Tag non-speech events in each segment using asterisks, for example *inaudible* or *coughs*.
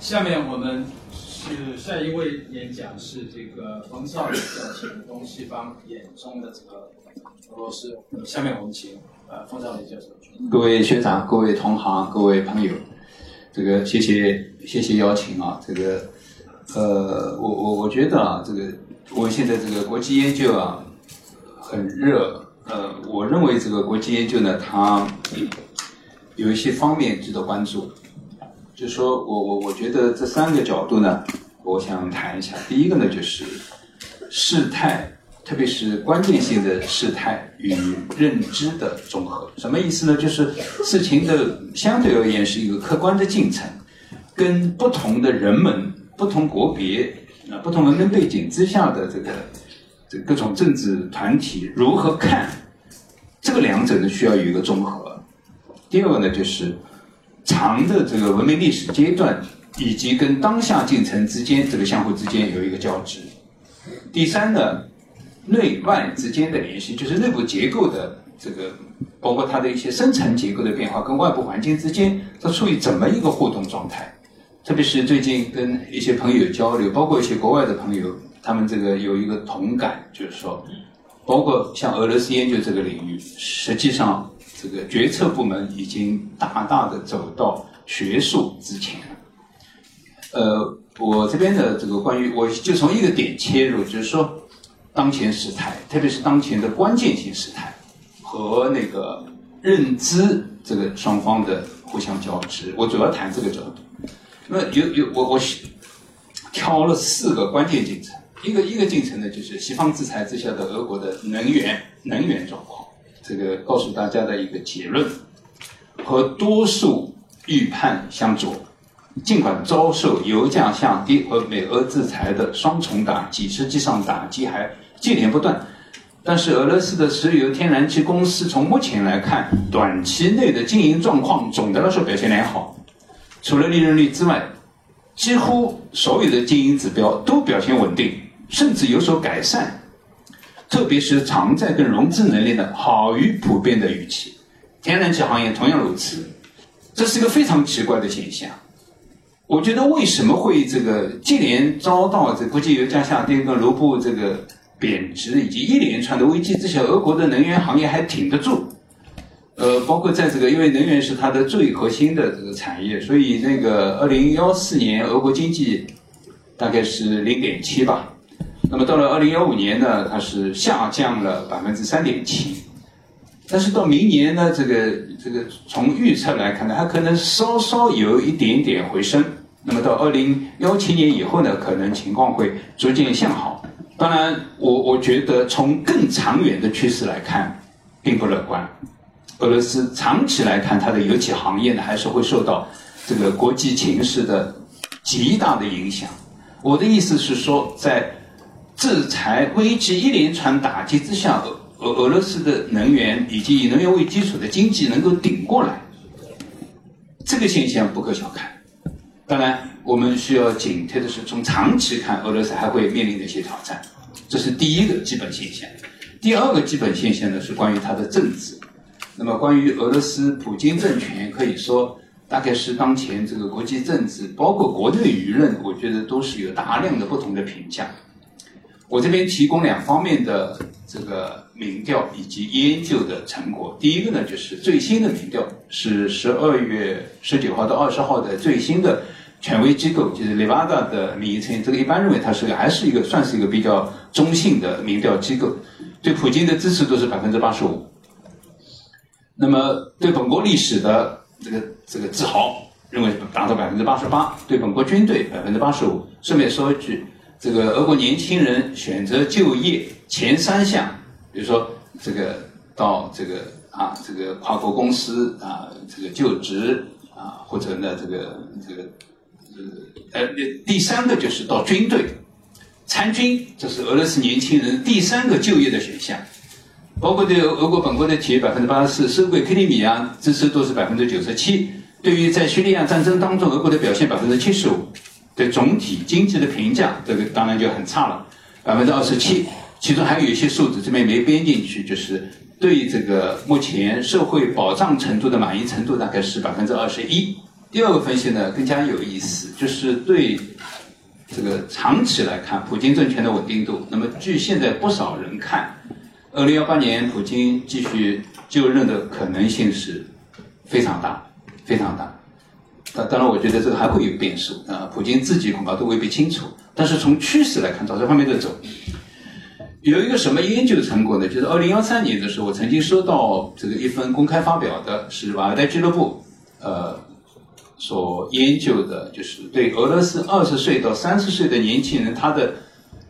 下面我们是下一位演讲是这个冯绍教授东西方眼中的这个俄罗斯。下面我们请呃冯绍林教授。各位学长、各位同行、各位朋友，这个谢谢谢谢邀请啊！这个呃，我我我觉得啊，这个我现在这个国际研究啊很热。呃，我认为这个国际研究呢，它有一些方面值得关注。就说我我我觉得这三个角度呢，我想谈一下。第一个呢，就是事态，特别是关键性的事态与认知的综合。什么意思呢？就是事情的相对而言是一个客观的进程，跟不同的人们、不同国别啊、不同文明背景之下的这个这各种政治团体如何看，这个两者呢需要有一个综合。第二个呢，就是。长的这个文明历史阶段，以及跟当下进程之间这个相互之间有一个交织。第三呢，内外之间的联系，就是内部结构的这个，包括它的一些深层结构的变化，跟外部环境之间它处于怎么一个互动状态？特别是最近跟一些朋友交流，包括一些国外的朋友，他们这个有一个同感，就是说，包括像俄罗斯研究这个领域，实际上。这个决策部门已经大大的走到学术之前了。呃，我这边的这个关于，我就从一个点切入，就是说，当前时态，特别是当前的关键性时态和那个认知这个双方的互相交织，我主要谈这个角度。那有有我我挑了四个关键进程，一个一个进程呢，就是西方制裁之下的俄国的能源能源状况。这个告诉大家的一个结论，和多数预判相左。尽管遭受油价下跌和美俄制裁的双重打击，实际上打击还接连不断。但是俄罗斯的石油天然气公司从目前来看，短期内的经营状况总的来说表现良好。除了利润率之外，几乎所有的经营指标都表现稳定，甚至有所改善。特别是偿债跟融资能力呢，好于普遍的预期。天然气行业同样如此，这是一个非常奇怪的现象。我觉得为什么会这个接连遭到这国际油价下跌跟卢布这个贬值以及一连串的危机之下，俄国的能源行业还挺得住？呃，包括在这个，因为能源是它的最核心的这个产业，所以那个二零幺四年俄国经济大概是零点七吧。那么到了二零幺五年呢，它是下降了百分之三点七，但是到明年呢，这个这个从预测来看呢，它可能稍稍有一点点回升。那么到二零幺七年以后呢，可能情况会逐渐向好。当然，我我觉得从更长远的趋势来看，并不乐观。俄罗斯长期来看，它的油气行业呢，还是会受到这个国际形势的极大的影响。我的意思是说，在制裁危机一连串打击之下，俄俄罗斯的能源以及以能源为基础的经济能够顶过来，这个现象不可小看。当然，我们需要警惕的是，从长期看，俄罗斯还会面临的一些挑战，这是第一个基本现象。第二个基本现象呢，是关于它的政治。那么，关于俄罗斯普京政权，可以说大概是当前这个国际政治，包括国内舆论，我觉得都是有大量的不同的评价。我这边提供两方面的这个民调以及研究的成果。第一个呢，就是最新的民调，是十二月十九号到二十号的最新的权威机构，就是 Levada 的民意测验。这个一般认为它是还是一个算是一个比较中性的民调机构，对普京的支持度是百分之八十五。那么对本国历史的这个这个自豪，认为达到百分之八十八。对本国军队百分之八十五。顺便说一句。这个俄国年轻人选择就业前三项，比如说这个到这个啊这个跨国公司啊这个就职啊或者呢这个这个呃呃第三个就是到军队参军，这是俄罗斯年轻人第三个就业的选项，包括对俄国本国的企业百分之八十四，收归克里米亚支持度是百分之九十七，对于在叙利亚战争当中俄国的表现百分之七十五。对总体经济的评价，这个当然就很差了，百分之二十七。其中还有一些数字这边没编进去，就是对这个目前社会保障程度的满意程度大概是百分之二十一。第二个分析呢更加有意思，就是对这个长期来看普京政权的稳定度。那么据现在不少人看，二零幺八年普京继续就任的可能性是非常大，非常大。当当然，我觉得这个还会有变数啊，普京自己恐怕都未必清楚。但是从趋势来看，朝这方面在走。有一个什么研究成果呢？就是二零幺三年的时候，我曾经收到这个一份公开发表的，是瓦尔代俱乐部呃所研究的，就是对俄罗斯二十岁到三十岁的年轻人他的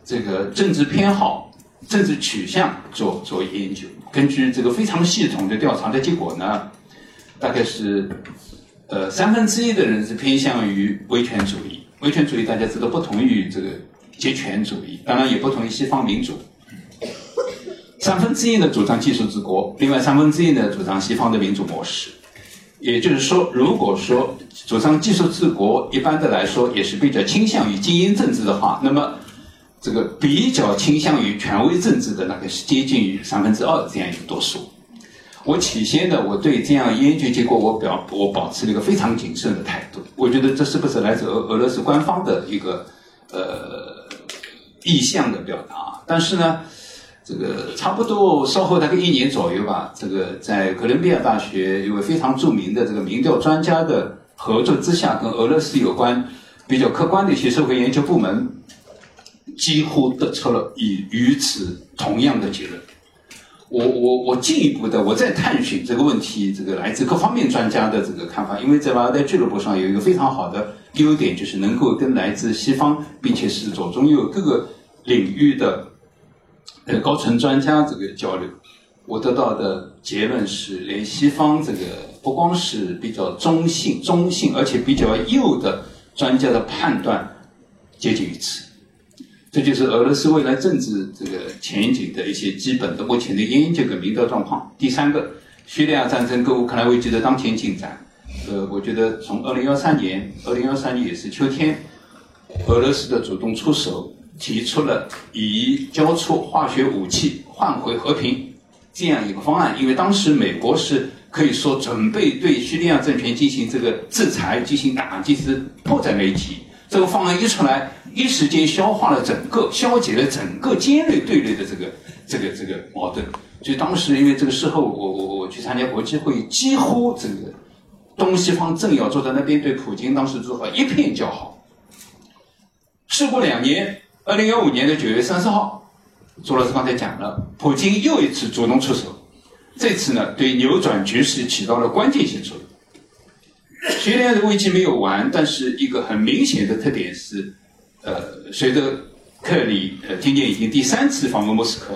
这个政治偏好、政治取向做做研究。根据这个非常系统的调查的结果呢，大概是。呃，三分之一的人是偏向于威权主义。威权主义大家知道不同于这个集权主义，当然也不同于西方民主。三分之一呢主张技术治国，另外三分之一呢主张西方的民主模式。也就是说，如果说主张技术治国，一般的来说也是比较倾向于精英政治的话，那么这个比较倾向于权威政治的那个是接近于三分之二这样一个多数。我起先呢，我对这样研究结果，我表我保持了一个非常谨慎的态度。我觉得这是不是来自俄俄罗斯官方的一个呃意向的表达？但是呢，这个差不多稍后大概一年左右吧，这个在哥伦比亚大学一位非常著名的这个民调专家的合作之下，跟俄罗斯有关比较客观的一些社会研究部门，几乎得出了与与此同样的结论。我我我进一步的我在探寻这个问题，这个来自各方面专家的这个看法，因为在瓦尔代俱乐部上有一个非常好的优点，就是能够跟来自西方并且是左中右各个领域的呃高层专家这个交流。我得到的结论是，连西方这个不光是比较中性、中性，而且比较右的专家的判断接近于此。这就是俄罗斯未来政治这个前景的一些基本的目前的研究跟民调状况。第三个，叙利亚战争跟乌克兰危机的当前进展。呃，我觉得从二零幺三年，二零幺三年也是秋天，俄罗斯的主动出手，提出了以交出化学武器换回和平这样一个方案。因为当时美国是可以说准备对叙利亚政权进行这个制裁、进行打击，是迫在眉睫。这个方案一出来，一时间消化了整个、消解了整个尖锐对立的这个、这个、这个矛盾。所以当时因为这个事后，我我我去参加国际会议，几乎这个东西方政要坐在那边，对普京当时做法一片叫好。事过两年，二零幺五年的九月三十号，朱老师刚才讲了，普京又一次主动出手，这次呢，对扭转局势起到了关键性作用。叙利亚的危机没有完，但是一个很明显的特点是，呃，随着克里呃今年已经第三次访问莫斯科，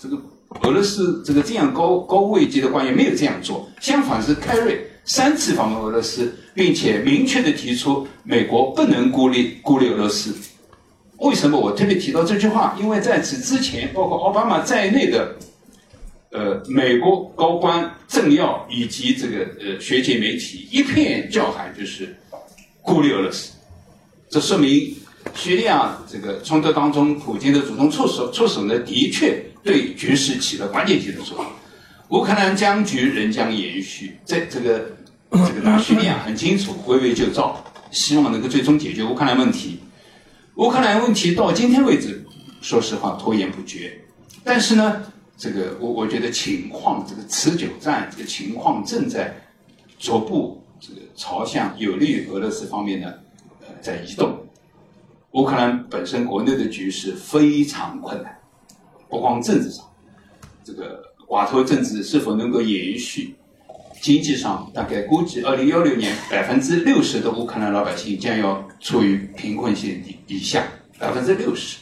这个俄罗斯这个这样高高位级的官员没有这样做，相反是凯瑞三次访问俄罗斯，并且明确的提出美国不能孤立孤立俄罗斯。为什么我特别提到这句话？因为在此之前，包括奥巴马在内的。呃，美国高官、政要以及这个呃学界媒体一片叫喊，就是孤立俄罗斯。这说明叙利亚这个冲突当中，普京的主动出手，出手呢，的确对局势起了关键性的作用。乌克兰僵局仍将延续，在这个 *coughs* 这个大叙利亚很清楚，围魏救赵，希望能够最终解决乌克兰问题。乌克兰问题到今天为止，说实话拖延不决，但是呢。这个我我觉得情况，这个持久战这个情况正在逐步这个朝向有利于俄罗斯方面呢，呃，在移动。乌克兰本身国内的局势非常困难，不光政治上，这个寡头政治是否能够延续？经济上大概估计，二零幺六年百分之六十的乌克兰老百姓将要处于贫困线以以下，百分之六十，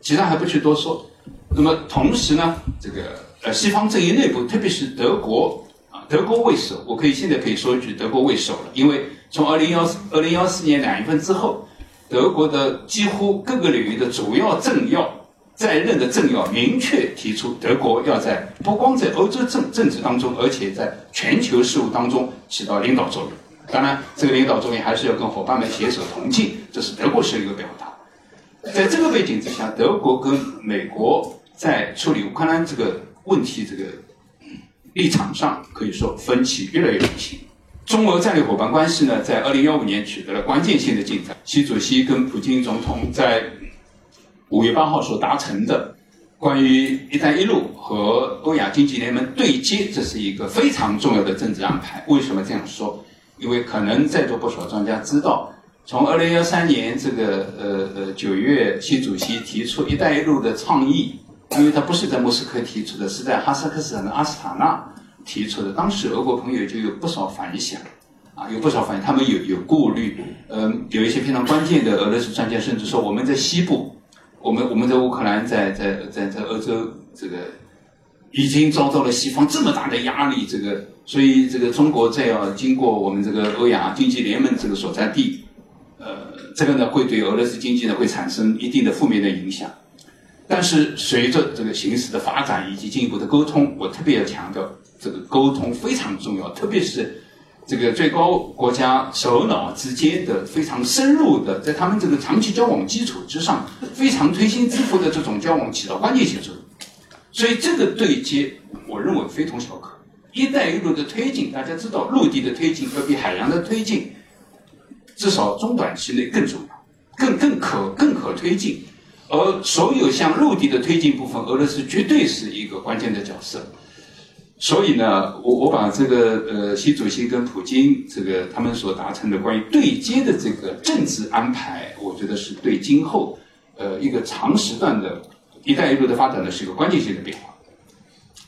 其他还不去多说。那么同时呢，这个呃西方阵营内部，特别是德国啊，德国为首，我可以现在可以说一句，德国为首了。因为从二零幺四二零幺四年两月份之后，德国的几乎各个领域的主要政要在任的政要明确提出，德国要在不光在欧洲政政治当中，而且在全球事务当中起到领导作用。当然，这个领导作用还是要跟伙伴们携手同进，这是德国是一个表达。在这个背景之下，德国跟美国。在处理乌克兰这个问题这个立场上，可以说分歧越来越明显。中俄战略伙伴关系呢，在二零幺五年取得了关键性的进展。习主席跟普京总统在五月八号所达成的关于“一带一路”和欧亚经济联盟对接，这是一个非常重要的政治安排。为什么这样说？因为可能在座不少专家知道，从二零幺三年这个呃呃九月，习主席提出“一带一路”的倡议，因为他不是在莫斯科提出的，是在哈萨克斯坦的阿斯塔纳提出的。当时俄国朋友就有不少反响，啊，有不少反应，他们有有顾虑。嗯，有一些非常关键的俄罗斯专家甚至说，我们在西部，我们我们在乌克兰，在在在在欧洲这个已经遭到了西方这么大的压力，这个。所以，这个中国再要经过我们这个欧亚经济联盟这个所在地，呃，这个呢会对俄罗斯经济呢会产生一定的负面的影响。但是，随着这个形势的发展以及进一步的沟通，我特别要强调，这个沟通非常重要，特别是这个最高国家首脑之间的非常深入的，在他们这个长期交往基础之上，非常推心置腹的这种交往起到关键性作用。所以，这个对接，我认为非同小可。“一带一路”的推进，大家知道，陆地的推进要比海洋的推进，至少中短期内更重要，更更可更可推进。而所有像陆地的推进部分，俄罗斯绝对是一个关键的角色。所以呢，我我把这个呃，习主席跟普京这个他们所达成的关于对接的这个政治安排，我觉得是对今后呃一个长时段的“一带一路”的发展呢是一个关键性的变化。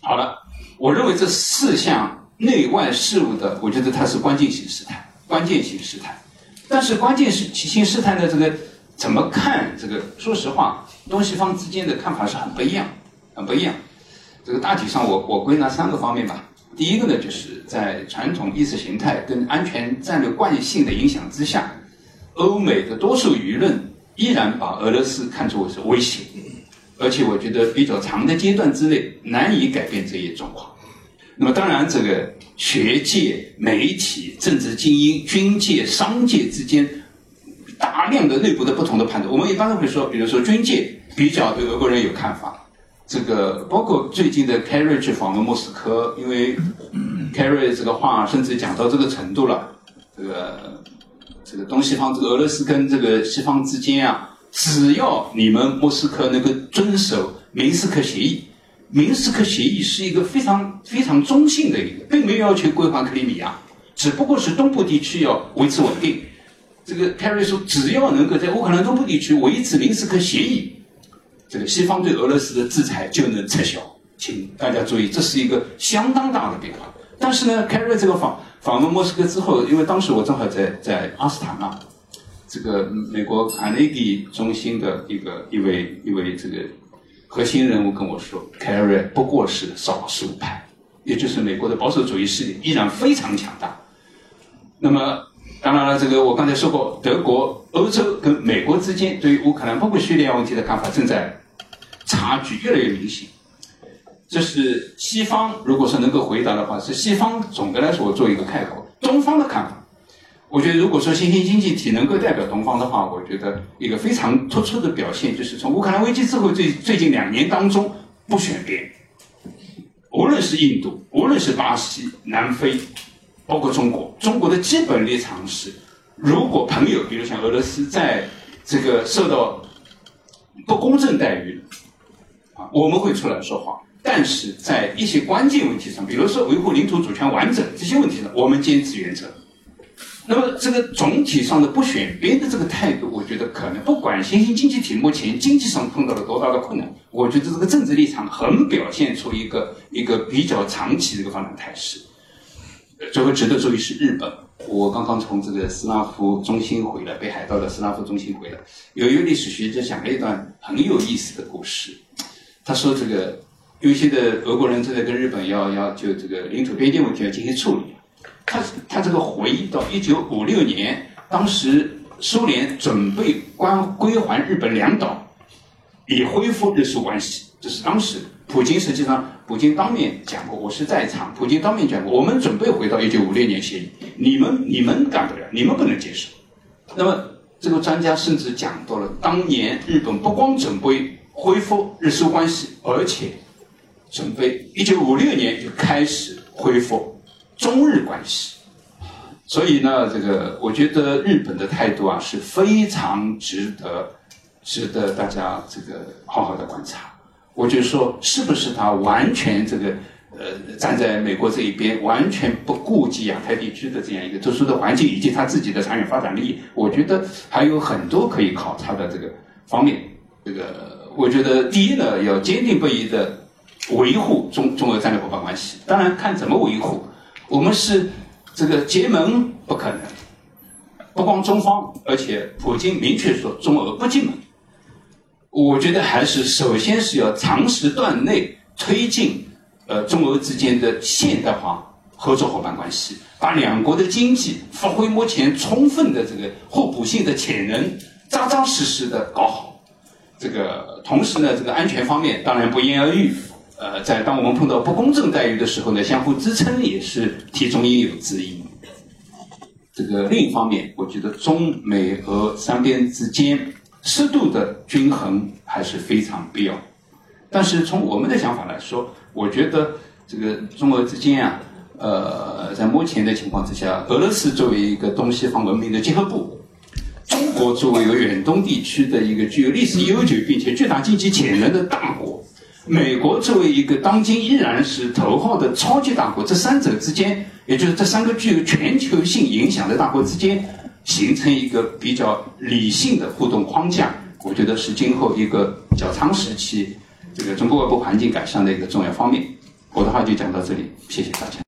好了。我认为这四项内外事务的，我觉得它是关键性事态，关键性事态。但是关键是性事态的这个怎么看？这个说实话，东西方之间的看法是很不一样，很不一样。这个大体上，我我归纳三个方面吧。第一个呢，就是在传统意识形态跟安全战略惯性的影响之下，欧美的多数舆论依然把俄罗斯看作是威胁。而且我觉得比较长的阶段之内难以改变这一状况。那么当然，这个学界、媒体、政治精英、军界、商界之间大量的内部的不同的判断。我们一般都会说，比如说军界比较对俄国人有看法。这个包括最近的 Kerry 去访问莫斯科，因为 Kerry 这个话甚至讲到这个程度了。这个这个东西方，这个俄罗斯跟这个西方之间啊。只要你们莫斯科能够遵守明斯克协议，明斯克协议是一个非常非常中性的一个，并没有要求归还克里米亚，只不过是东部地区要维持稳定。这个凯瑞说，只要能够在乌克兰东部地区维持明斯克协议，这个西方对俄罗斯的制裁就能撤销。请大家注意，这是一个相当大的变化。但是呢，凯瑞这个访访问莫斯科之后，因为当时我正好在在阿斯塔纳。这个美国卡内基中心的一个一位一位这个核心人物跟我说凯瑞不过是少数派，也就是美国的保守主义势力依然非常强大。那么，当然了，这个我刚才说过，德国、欧洲跟美国之间对于乌克兰包括叙利亚问题的看法正在差距越来越明显。这是西方如果说能够回答的话，是西方总的来说我做一个开口，东方的看法。我觉得，如果说新兴经济体能够代表东方的话，我觉得一个非常突出的表现，就是从乌克兰危机之后最最近两年当中不选边，无论是印度，无论是巴西、南非，包括中国，中国的基本立场是：如果朋友，比如像俄罗斯，在这个受到不公正待遇，啊，我们会出来说话；但是在一些关键问题上，比如说维护领土主权完整这些问题上，我们坚持原则。那么，这个总体上的不选边的这个态度，我觉得可能不管新兴经济体目前经济上碰到了多大的困难，我觉得这个政治立场很表现出一个一个比较长期的一个发展态势。最后值得注意是日本，我刚刚从这个斯拉夫中心回来，北海道的斯拉夫中心回来，有一位历史学家讲了一段很有意思的故事。他说，这个因为现在俄国人正在跟日本要要就这个领土边界问题要进行处理。他他这个回忆到一九五六年，当时苏联准备关归还日本两岛，以恢复日苏关系。这是当时普京实际上，普京当面讲过，我是在场。普京当面讲过，我们准备回到一九五六年协议，你们你们干不了，你们不能接受。那么这个专家甚至讲到了，当年日本不光准备恢复日苏关系，而且准备一九五六年就开始恢复。中日关系，所以呢，这个我觉得日本的态度啊是非常值得值得大家这个好好的观察。我就说，是不是他完全这个呃站在美国这一边，完全不顾及亚太地区的这样一个特殊的环境以及他自己的长远发展利益？我觉得还有很多可以考察的这个方面。这个我觉得第一呢，要坚定不移的维护中中俄战略伙伴关系。当然，看怎么维护，我们是。这个结盟不可能，不光中方，而且普京明确说中俄不进门。我觉得还是首先是要长时段内推进呃中俄之间的现代化合作伙伴关系，把两国的经济发挥目前充分的这个互补性的潜能，扎扎实实的搞好。这个同时呢，这个安全方面当然不言而喻。呃，在当我们碰到不公正待遇的时候呢，相互支撑也是题中应有之义。这个另一方面，我觉得中美俄三边之间适度的均衡还是非常必要。但是从我们的想法来说，我觉得这个中俄之间啊，呃，在目前的情况之下，俄罗斯作为一个东西方文明的结合部，中国作为一个远东地区的一个具有历史悠久并且巨大经济潜能的大国。美国作为一个当今依然是头号的超级大国，这三者之间，也就是这三个具有全球性影响的大国之间，形成一个比较理性的互动框架，我觉得是今后一个较长时期这个中国外部环境改善的一个重要方面。我的话就讲到这里，谢谢大家。